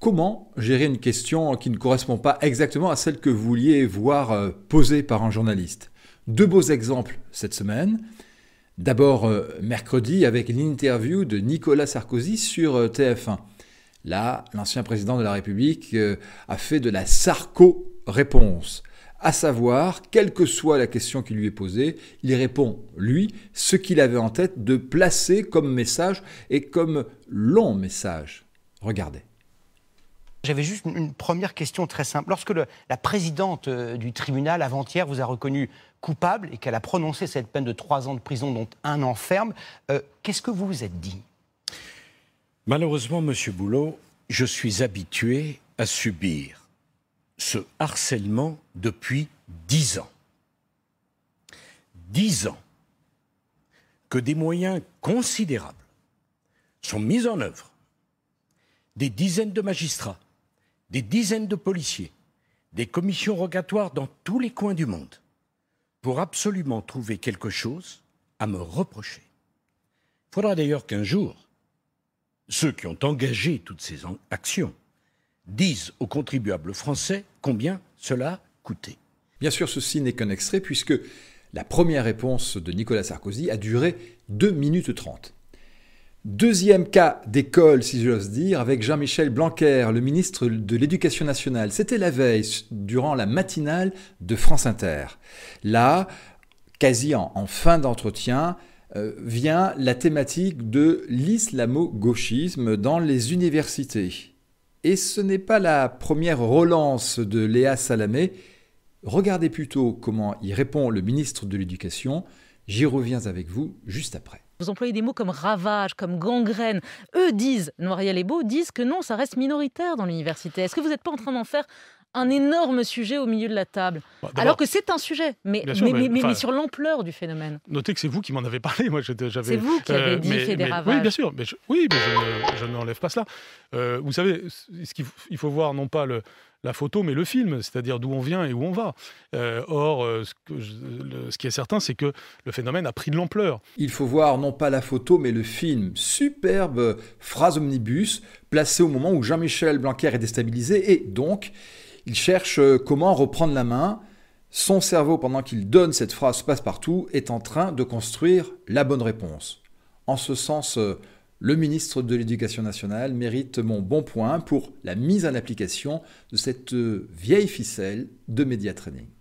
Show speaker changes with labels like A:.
A: Comment gérer une question qui ne correspond pas exactement à celle que vous vouliez voir euh, posée par un journaliste Deux beaux exemples cette semaine. D'abord euh, mercredi avec l'interview de Nicolas Sarkozy sur euh, TF1. Là, l'ancien président de la République a fait de la Sarko-réponse à savoir, quelle que soit la question qui lui est posée, il répond, lui, ce qu'il avait en tête de placer comme message et comme long message. Regardez.
B: J'avais juste une première question très simple. Lorsque la présidente euh, du tribunal avant-hier vous a reconnu coupable et qu'elle a prononcé cette peine de trois ans de prison, dont un an ferme, euh, qu'est-ce que vous vous êtes dit?
C: Malheureusement, Monsieur Boulot, je suis habitué à subir ce harcèlement depuis dix ans. Dix ans que des moyens considérables sont mis en œuvre, des dizaines de magistrats, des dizaines de policiers, des commissions rogatoires dans tous les coins du monde, pour absolument trouver quelque chose à me reprocher. Il faudra d'ailleurs qu'un jour, ceux qui ont engagé toutes ces actions disent aux contribuables français combien cela coûtait.
A: Bien sûr, ceci n'est qu'un extrait puisque la première réponse de Nicolas Sarkozy a duré 2 minutes 30. Deuxième cas d'école, si j'ose dire, avec Jean-Michel Blanquer, le ministre de l'Éducation nationale. C'était la veille, durant la matinale de France Inter. Là, quasi en, fin d'entretien, euh, vient la thématique de l'islamo-gauchisme dans les universités. Et ce n'est pas la première relance de Léa Salamé. Regardez plutôt comment y répond le ministre de l'Éducation. J'y reviens avec vous juste après.
D: Vous employez des mots comme ravage, comme gangrène. Eux disent, Noiriel et Beau disent que non, ça reste minoritaire dans l'université. Est-ce que vous n'êtes pas en train d'en faire un énorme sujet au milieu de la table. Bah, Alors que c'est un sujet, mais, mais, sur l'ampleur du phénomène.
E: Notez que c'est vous qui m'en avez parlé. Moi,
D: C'est vous qui avez euh, dit fait des ravages.
E: Oui, bien sûr. Mais oui, mais je, n'enlève pas cela. Euh, vous savez, ce qu'il il faut voir non pas le, la photo, mais le film, c'est-à-dire d'où on vient et où on va. Euh, or, euh, ce, qui est certain, c'est que le phénomène a pris de l'ampleur.
A: Il faut voir non pas la photo, mais le film. Superbe phrase omnibus, placée au moment où Jean-Michel Blanquer est déstabilisé, et donc, il cherche euh, comment reprendre la main. Son cerveau, pendant qu'il donne cette phrase passe-partout, est en train de construire la bonne réponse. En ce sens, le ministre de l'Éducation nationale mérite mon bon point pour la mise en application de cette vieille ficelle de média training.